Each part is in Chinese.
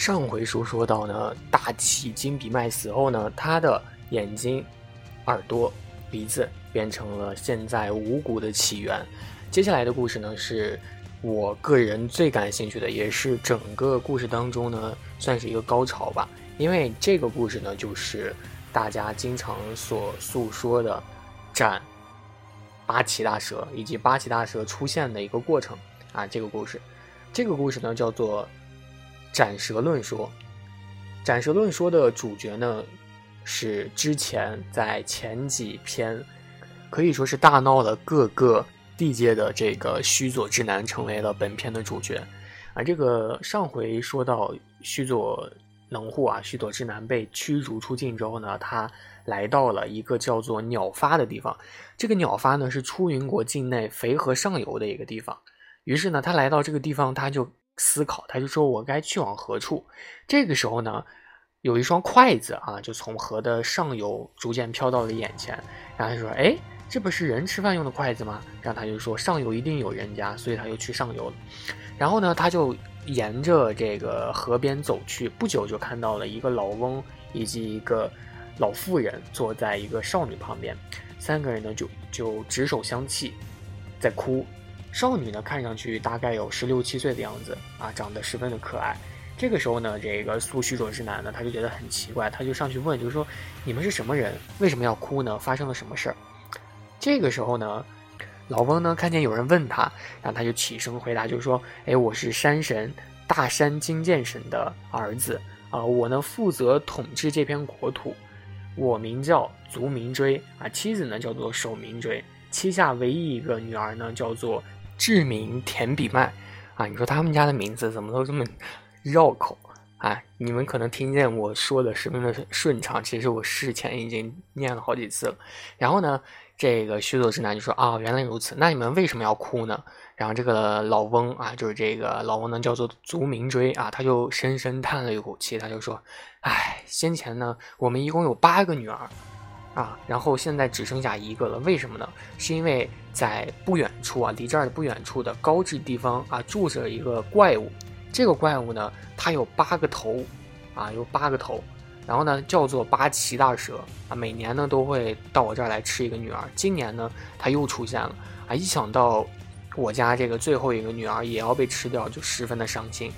上回书说到呢，大气金比麦死后呢，他的眼睛、耳朵、鼻子变成了现在五谷的起源。接下来的故事呢，是我个人最感兴趣的，也是整个故事当中呢，算是一个高潮吧。因为这个故事呢，就是大家经常所诉说的斩八岐大蛇以及八岐大蛇出现的一个过程啊。这个故事，这个故事呢，叫做。斩蛇论说，斩蛇论说的主角呢，是之前在前几篇可以说是大闹了各个地界的这个须佐之男，成为了本片的主角。而这个上回说到须佐能户啊，须佐之男被驱逐出境之后呢，他来到了一个叫做鸟发的地方。这个鸟发呢，是出云国境内肥河上游的一个地方。于是呢，他来到这个地方，他就。思考，他就说：“我该去往何处？”这个时候呢，有一双筷子啊，就从河的上游逐渐飘到了眼前。然后他说：“哎，这不是人吃饭用的筷子吗？”然后他就说：“上游一定有人家，所以他就去上游了。”然后呢，他就沿着这个河边走去，不久就看到了一个老翁以及一个老妇人坐在一个少女旁边，三个人呢就就执手相泣，在哭。少女呢，看上去大概有十六七岁的样子啊，长得十分的可爱。这个时候呢，这个苏须佐之男呢，他就觉得很奇怪，他就上去问，就是说你们是什么人？为什么要哭呢？发生了什么事儿？这个时候呢，老翁呢看见有人问他，然后他就起身回答，就是说，哎，我是山神大山金剑神的儿子啊，我呢负责统治这片国土，我名叫足明追啊，妻子呢叫做守明追，膝下唯一一个女儿呢叫做。志明田比麦，啊，你说他们家的名字怎么都这么绕口啊？你们可能听见我说的十分的顺畅，其实我事前已经念了好几次了。然后呢，这个须佐之男就说啊，原来如此，那你们为什么要哭呢？然后这个老翁啊，就是这个老翁呢，叫做足明追啊，他就深深叹了一口气，他就说，唉，先前呢，我们一共有八个女儿。啊，然后现在只剩下一个了，为什么呢？是因为在不远处啊，离这儿的不远处的高志地方啊，住着一个怪物。这个怪物呢，它有八个头，啊，有八个头，然后呢，叫做八岐大蛇啊，每年呢都会到我这儿来吃一个女儿。今年呢，它又出现了啊，一想到我家这个最后一个女儿也要被吃掉，就十分的伤心。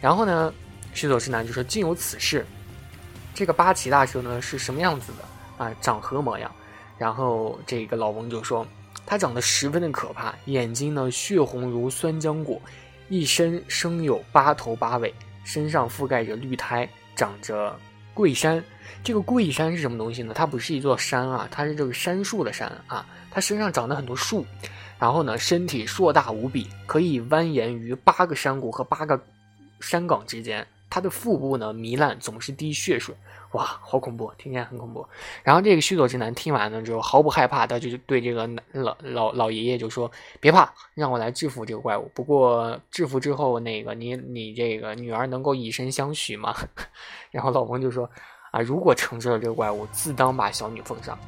然后呢，须佐之男就说：“竟有此事，这个八岐大蛇呢是什么样子的？”啊，长何模样？然后这个老翁就说，他长得十分的可怕，眼睛呢血红如酸浆果，一身生有八头八尾，身上覆盖着绿苔，长着桂山。这个桂山是什么东西呢？它不是一座山啊，它是这个杉树的山啊。它身上长了很多树，然后呢，身体硕大无比，可以蜿蜒于八个山谷和八个山岗之间。他的腹部呢糜烂，总是滴血水。哇，好恐怖，听起来很恐怖。然后这个须佐之男听完了之后毫不害怕，他就对这个老老老爷爷就说：“别怕，让我来制服这个怪物。不过制服之后，那个你你这个女儿能够以身相许吗？” 然后老翁就说：“啊，如果惩治了这个怪物，自当把小女奉上。”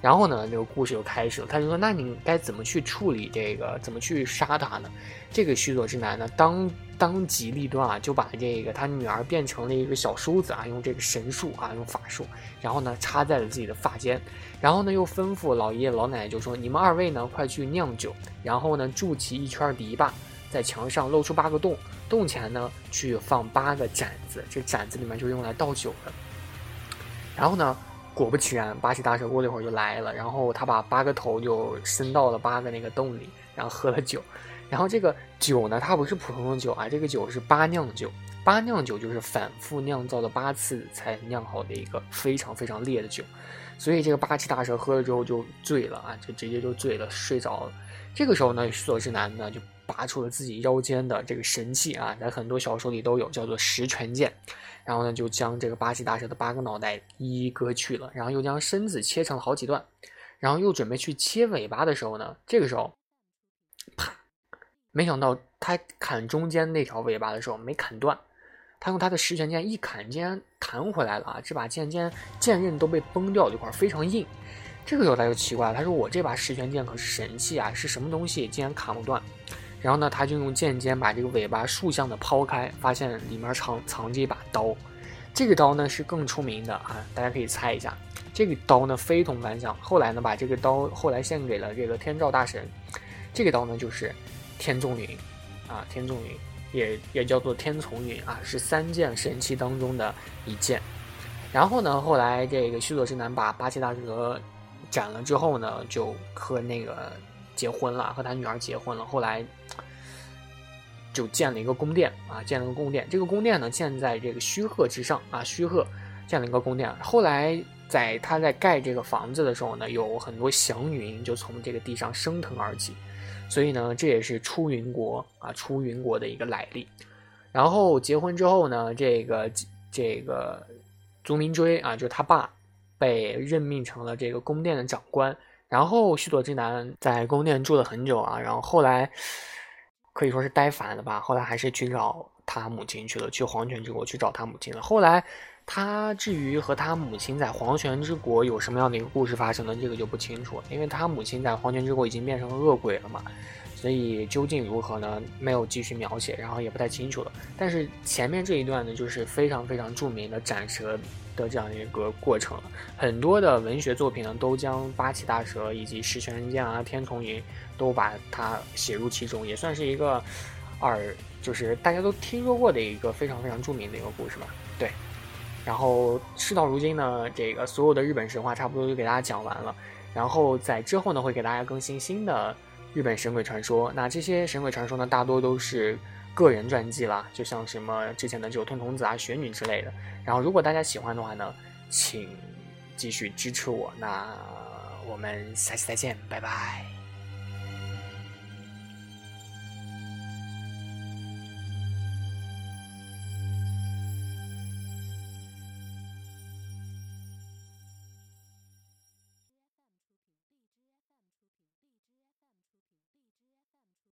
然后呢，这个故事就开始了。他就说：“那你该怎么去处理这个？怎么去杀他呢？”这个须佐之男呢，当当机立断啊，就把这个他女儿变成了一个小梳子啊，用这个神术啊，用法术，然后呢插在了自己的发间。然后呢，又吩咐老爷爷老奶奶就说：“你们二位呢，快去酿酒，然后呢筑起一圈篱笆，在墙上露出八个洞，洞前呢去放八个盏子，这盏子里面就用来倒酒的。然后呢。”果不其然，八岐大蛇过了一会儿就来了，然后他把八个头就伸到了八个那个洞里，然后喝了酒。然后这个酒呢，它不是普通的酒啊，这个酒是八酿酒。八酿酒就是反复酿造了八次才酿好的一个非常非常烈的酒。所以这个八岐大蛇喝了之后就醉了啊，就直接就醉了，睡着了。这个时候呢，须佐之男呢就拔出了自己腰间的这个神器啊，在很多小说里都有，叫做十拳剑。然后呢，就将这个八岐大蛇的八个脑袋一一割去了，然后又将身子切成了好几段，然后又准备去切尾巴的时候呢，这个时候，啪，没想到他砍中间那条尾巴的时候没砍断，他用他的十拳剑一砍，竟然弹回来了啊！这把剑尖剑刃都被崩掉了一块，非常硬。这个时候他就奇怪了，他说：“我这把十拳剑可是神器啊，是什么东西竟然砍不断？”然后呢，他就用剑尖把这个尾巴竖向的抛开，发现里面藏藏着一把刀。这个刀呢是更出名的啊，大家可以猜一下。这个刀呢非同凡响，后来呢把这个刀后来献给了这个天照大神。这个刀呢就是天纵云啊，天纵云也也叫做天丛云啊，是三件神器当中的一件。然后呢，后来这个须佐之男把八岐大蛇斩了之后呢，就和那个结婚了，和他女儿结婚了。后来就建了一个宫殿啊，建了个宫殿。这个宫殿呢建在这个须贺之上啊，须贺建了一个宫殿。后来在他在盖这个房子的时候呢，有很多祥云就从这个地上升腾而起，所以呢，这也是出云国啊，出云国的一个来历。然后结婚之后呢，这个这个。足明追啊，就是他爸，被任命成了这个宫殿的长官。然后须佐之男在宫殿住了很久啊，然后后来可以说是呆烦了吧。后来还是去找他母亲去了，去黄泉之国去找他母亲了。后来他至于和他母亲在黄泉之国有什么样的一个故事发生呢？这个就不清楚，因为他母亲在黄泉之国已经变成恶鬼了嘛。所以究竟如何呢？没有继续描写，然后也不太清楚了。但是前面这一段呢，就是非常非常著名的斩蛇的这样一个过程了。很多的文学作品呢，都将八岐大蛇以及十全人剑啊、天丛云都把它写入其中，也算是一个耳，就是大家都听说过的一个非常非常著名的一个故事吧。对。然后事到如今呢，这个所有的日本神话差不多就给大家讲完了。然后在之后呢，会给大家更新新的。日本神鬼传说，那这些神鬼传说呢，大多都是个人传记啦，就像什么之前的九天童子啊、雪女之类的。然后，如果大家喜欢的话呢，请继续支持我。那我们下期再见，拜拜。